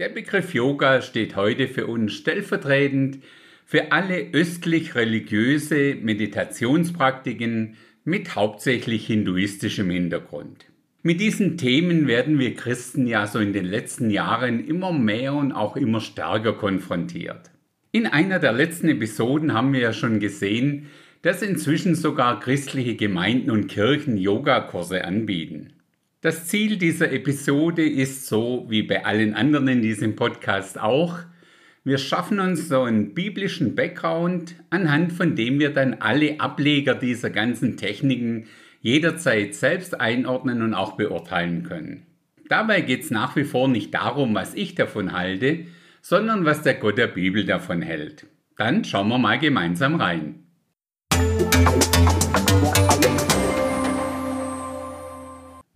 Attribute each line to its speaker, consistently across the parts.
Speaker 1: Der Begriff Yoga steht heute für uns stellvertretend für alle östlich religiöse Meditationspraktiken mit hauptsächlich hinduistischem Hintergrund. Mit diesen Themen werden wir Christen ja so in den letzten Jahren immer mehr und auch immer stärker konfrontiert. In einer der letzten Episoden haben wir ja schon gesehen, dass inzwischen sogar christliche Gemeinden und Kirchen Yogakurse anbieten. Das Ziel dieser Episode ist so wie bei allen anderen in diesem Podcast auch, wir schaffen uns so einen biblischen Background, anhand von dem wir dann alle Ableger dieser ganzen Techniken jederzeit selbst einordnen und auch beurteilen können. Dabei geht es nach wie vor nicht darum, was ich davon halte, sondern was der Gott der Bibel davon hält. Dann schauen wir mal gemeinsam rein.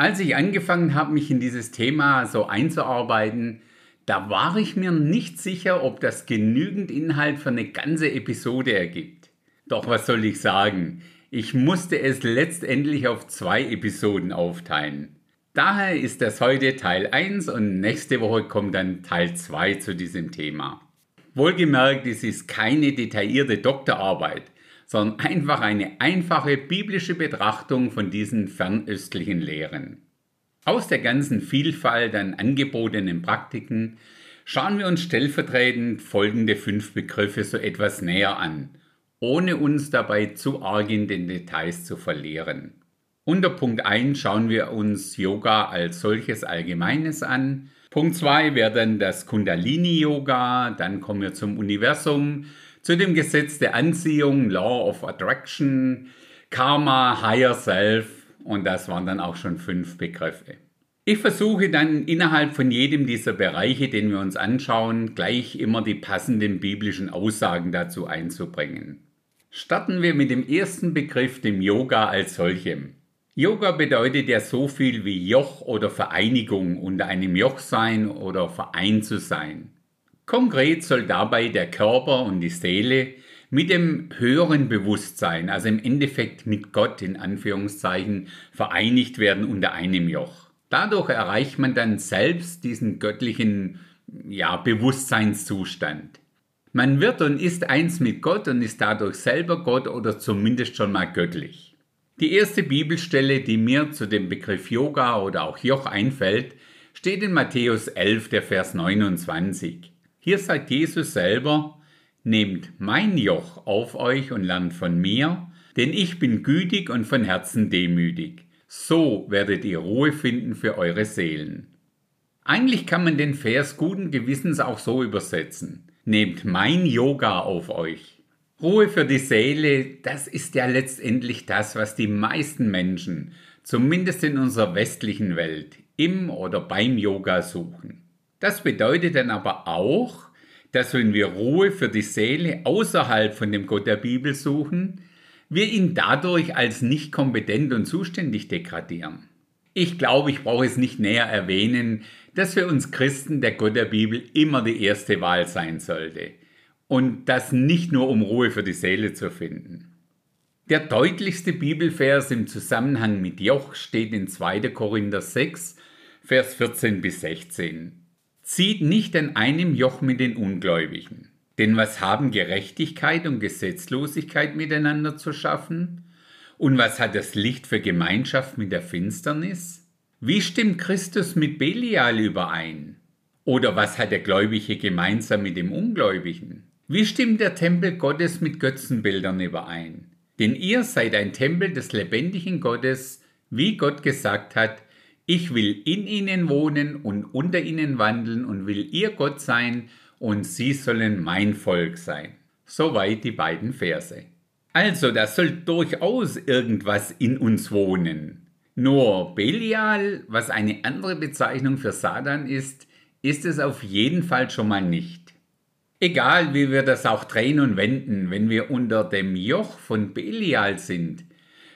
Speaker 1: Als ich angefangen habe, mich in dieses Thema so einzuarbeiten, da war ich mir nicht sicher, ob das genügend Inhalt für eine ganze Episode ergibt. Doch was soll ich sagen? Ich musste es letztendlich auf zwei Episoden aufteilen. Daher ist das heute Teil 1 und nächste Woche kommt dann Teil 2 zu diesem Thema. Wohlgemerkt, es ist keine detaillierte Doktorarbeit, sondern einfach eine einfache biblische Betrachtung von diesen fernöstlichen Lehren. Aus der ganzen Vielfalt an angebotenen Praktiken schauen wir uns stellvertretend folgende fünf Begriffe so etwas näher an, ohne uns dabei zu arg in den Details zu verlieren. Unter Punkt 1 schauen wir uns Yoga als solches Allgemeines an. Punkt 2 wäre dann das Kundalini-Yoga, dann kommen wir zum Universum, zu dem Gesetz der Anziehung, Law of Attraction, Karma, Higher Self und das waren dann auch schon fünf Begriffe. Ich versuche dann innerhalb von jedem dieser Bereiche, den wir uns anschauen, gleich immer die passenden biblischen Aussagen dazu einzubringen. Starten wir mit dem ersten Begriff, dem Yoga als solchem. Yoga bedeutet ja so viel wie Joch oder Vereinigung, unter einem Joch sein oder Verein zu sein. Konkret soll dabei der Körper und die Seele mit dem höheren Bewusstsein, also im Endeffekt mit Gott in Anführungszeichen, vereinigt werden unter einem Joch. Dadurch erreicht man dann selbst diesen göttlichen ja, Bewusstseinszustand. Man wird und ist eins mit Gott und ist dadurch selber Gott oder zumindest schon mal göttlich. Die erste Bibelstelle, die mir zu dem Begriff Yoga oder auch Joch einfällt, steht in Matthäus 11, der Vers 29. Hier sagt Jesus selber, Nehmt mein Joch auf euch und lernt von mir, denn ich bin gütig und von Herzen demütig. So werdet ihr Ruhe finden für eure Seelen. Eigentlich kann man den Vers guten Gewissens auch so übersetzen. Nehmt mein Yoga auf euch. Ruhe für die Seele, das ist ja letztendlich das, was die meisten Menschen, zumindest in unserer westlichen Welt, im oder beim Yoga suchen. Das bedeutet dann aber auch, dass wenn wir Ruhe für die Seele außerhalb von dem Gott der Bibel suchen, wir ihn dadurch als nicht kompetent und zuständig degradieren. Ich glaube, ich brauche es nicht näher erwähnen, dass für uns Christen der Gott der Bibel immer die erste Wahl sein sollte. Und das nicht nur um Ruhe für die Seele zu finden. Der deutlichste Bibelvers im Zusammenhang mit Joch steht in 2. Korinther 6, Vers 14 bis 16. Zieht nicht an einem Joch mit den Ungläubigen. Denn was haben Gerechtigkeit und Gesetzlosigkeit miteinander zu schaffen? Und was hat das Licht für Gemeinschaft mit der Finsternis? Wie stimmt Christus mit Belial überein? Oder was hat der Gläubige gemeinsam mit dem Ungläubigen? Wie stimmt der Tempel Gottes mit Götzenbildern überein? Denn ihr seid ein Tempel des lebendigen Gottes, wie Gott gesagt hat, ich will in ihnen wohnen und unter ihnen wandeln und will ihr Gott sein und sie sollen mein Volk sein. Soweit die beiden Verse. Also, da soll durchaus irgendwas in uns wohnen. Nur Belial, was eine andere Bezeichnung für Satan ist, ist es auf jeden Fall schon mal nicht. Egal wie wir das auch drehen und wenden, wenn wir unter dem Joch von Belial sind,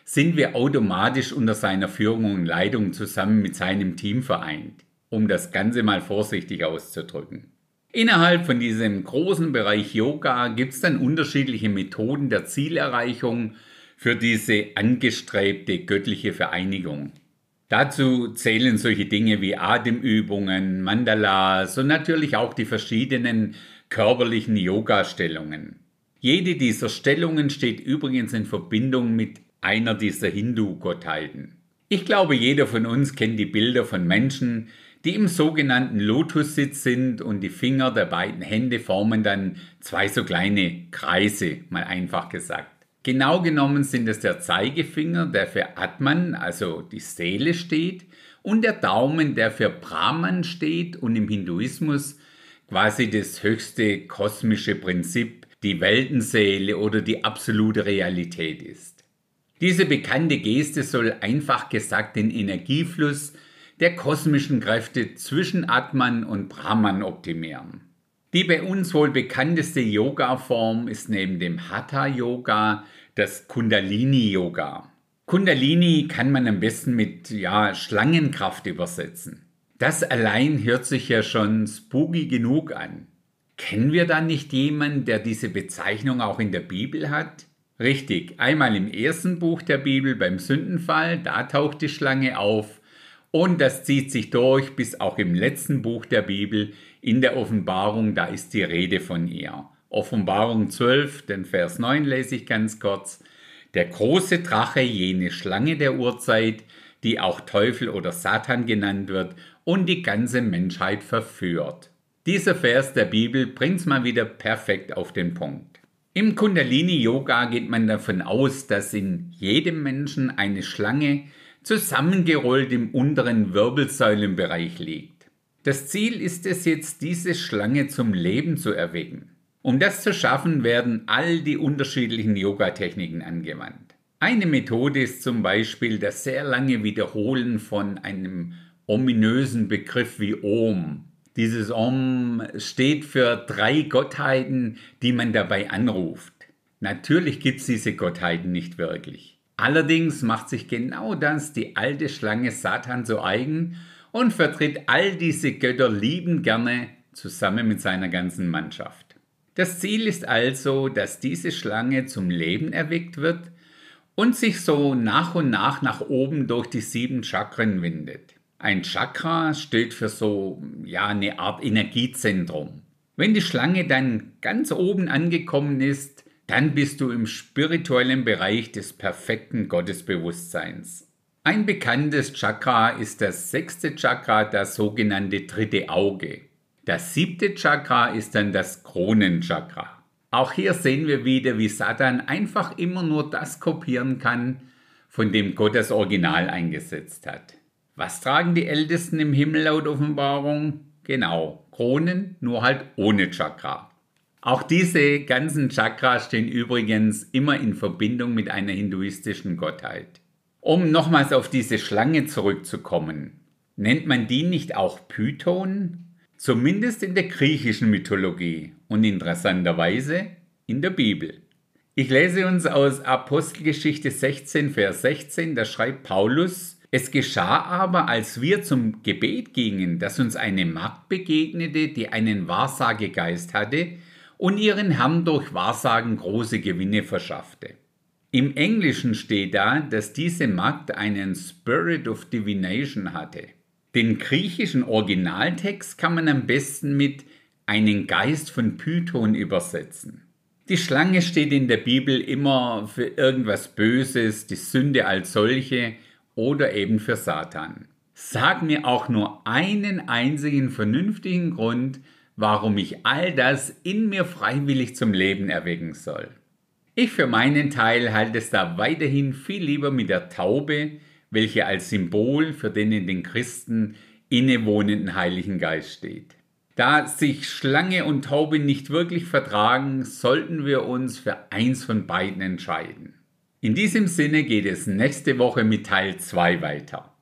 Speaker 1: sind wir automatisch unter seiner Führung und Leitung zusammen mit seinem Team vereint, um das Ganze mal vorsichtig auszudrücken. Innerhalb von diesem großen Bereich Yoga gibt es dann unterschiedliche Methoden der Zielerreichung für diese angestrebte göttliche Vereinigung. Dazu zählen solche Dinge wie Atemübungen, Mandalas und natürlich auch die verschiedenen körperlichen Yoga-Stellungen. Jede dieser Stellungen steht übrigens in Verbindung mit einer dieser Hindu-Gottheiten. Ich glaube, jeder von uns kennt die Bilder von Menschen, die im sogenannten Lotussitz sind und die Finger der beiden Hände formen dann zwei so kleine Kreise, mal einfach gesagt. Genau genommen sind es der Zeigefinger, der für Atman, also die Seele steht, und der Daumen, der für Brahman steht und im Hinduismus quasi das höchste kosmische Prinzip, die Weltenseele oder die absolute Realität ist. Diese bekannte Geste soll einfach gesagt den Energiefluss der kosmischen Kräfte zwischen Atman und Brahman optimieren. Die bei uns wohl bekannteste Yoga-Form ist neben dem Hatha-Yoga das Kundalini-Yoga. Kundalini kann man am besten mit ja, Schlangenkraft übersetzen. Das allein hört sich ja schon spooky genug an. Kennen wir da nicht jemanden, der diese Bezeichnung auch in der Bibel hat? Richtig, einmal im ersten Buch der Bibel beim Sündenfall, da taucht die Schlange auf und das zieht sich durch bis auch im letzten Buch der Bibel in der Offenbarung, da ist die Rede von ihr. Offenbarung 12, den Vers 9 lese ich ganz kurz. Der große Drache, jene Schlange der Urzeit, die auch Teufel oder Satan genannt wird und die ganze Menschheit verführt. Dieser Vers der Bibel bringt's mal wieder perfekt auf den Punkt. Im Kundalini Yoga geht man davon aus, dass in jedem Menschen eine Schlange zusammengerollt im unteren Wirbelsäulenbereich liegt. Das Ziel ist es jetzt, diese Schlange zum Leben zu erwecken. Um das zu schaffen, werden all die unterschiedlichen Yoga-Techniken angewandt. Eine Methode ist zum Beispiel das sehr lange Wiederholen von einem ominösen Begriff wie Om. Dieses Om steht für drei Gottheiten, die man dabei anruft. Natürlich gibt es diese Gottheiten nicht wirklich. Allerdings macht sich genau das die alte Schlange Satan so eigen und vertritt all diese Götter lieben gerne zusammen mit seiner ganzen Mannschaft. Das Ziel ist also, dass diese Schlange zum Leben erweckt wird und sich so nach und nach nach oben durch die sieben Chakren windet. Ein Chakra steht für so ja eine Art Energiezentrum. Wenn die Schlange dann ganz oben angekommen ist, dann bist du im spirituellen Bereich des perfekten Gottesbewusstseins. Ein bekanntes Chakra ist das sechste Chakra, das sogenannte dritte Auge. Das siebte Chakra ist dann das Kronenchakra. Auch hier sehen wir wieder, wie Satan einfach immer nur das kopieren kann, von dem Gott das Original eingesetzt hat. Was tragen die Ältesten im Himmel laut Offenbarung? Genau, Kronen, nur halt ohne Chakra. Auch diese ganzen Chakras stehen übrigens immer in Verbindung mit einer hinduistischen Gottheit. Um nochmals auf diese Schlange zurückzukommen, nennt man die nicht auch Python? Zumindest in der griechischen Mythologie und interessanterweise in der Bibel. Ich lese uns aus Apostelgeschichte 16, Vers 16, da schreibt Paulus, es geschah aber, als wir zum Gebet gingen, dass uns eine Magd begegnete, die einen Wahrsagegeist hatte, und ihren Herrn durch Wahrsagen große Gewinne verschaffte. Im Englischen steht da, dass diese Magd einen Spirit of Divination hatte. Den griechischen Originaltext kann man am besten mit einen Geist von Python übersetzen. Die Schlange steht in der Bibel immer für irgendwas Böses, die Sünde als solche oder eben für Satan. Sag mir auch nur einen einzigen vernünftigen Grund, warum ich all das in mir freiwillig zum Leben erwecken soll. Ich für meinen Teil halte es da weiterhin viel lieber mit der Taube, welche als Symbol für den in den Christen innewohnenden Heiligen Geist steht. Da sich Schlange und Taube nicht wirklich vertragen, sollten wir uns für eins von beiden entscheiden. In diesem Sinne geht es nächste Woche mit Teil 2 weiter.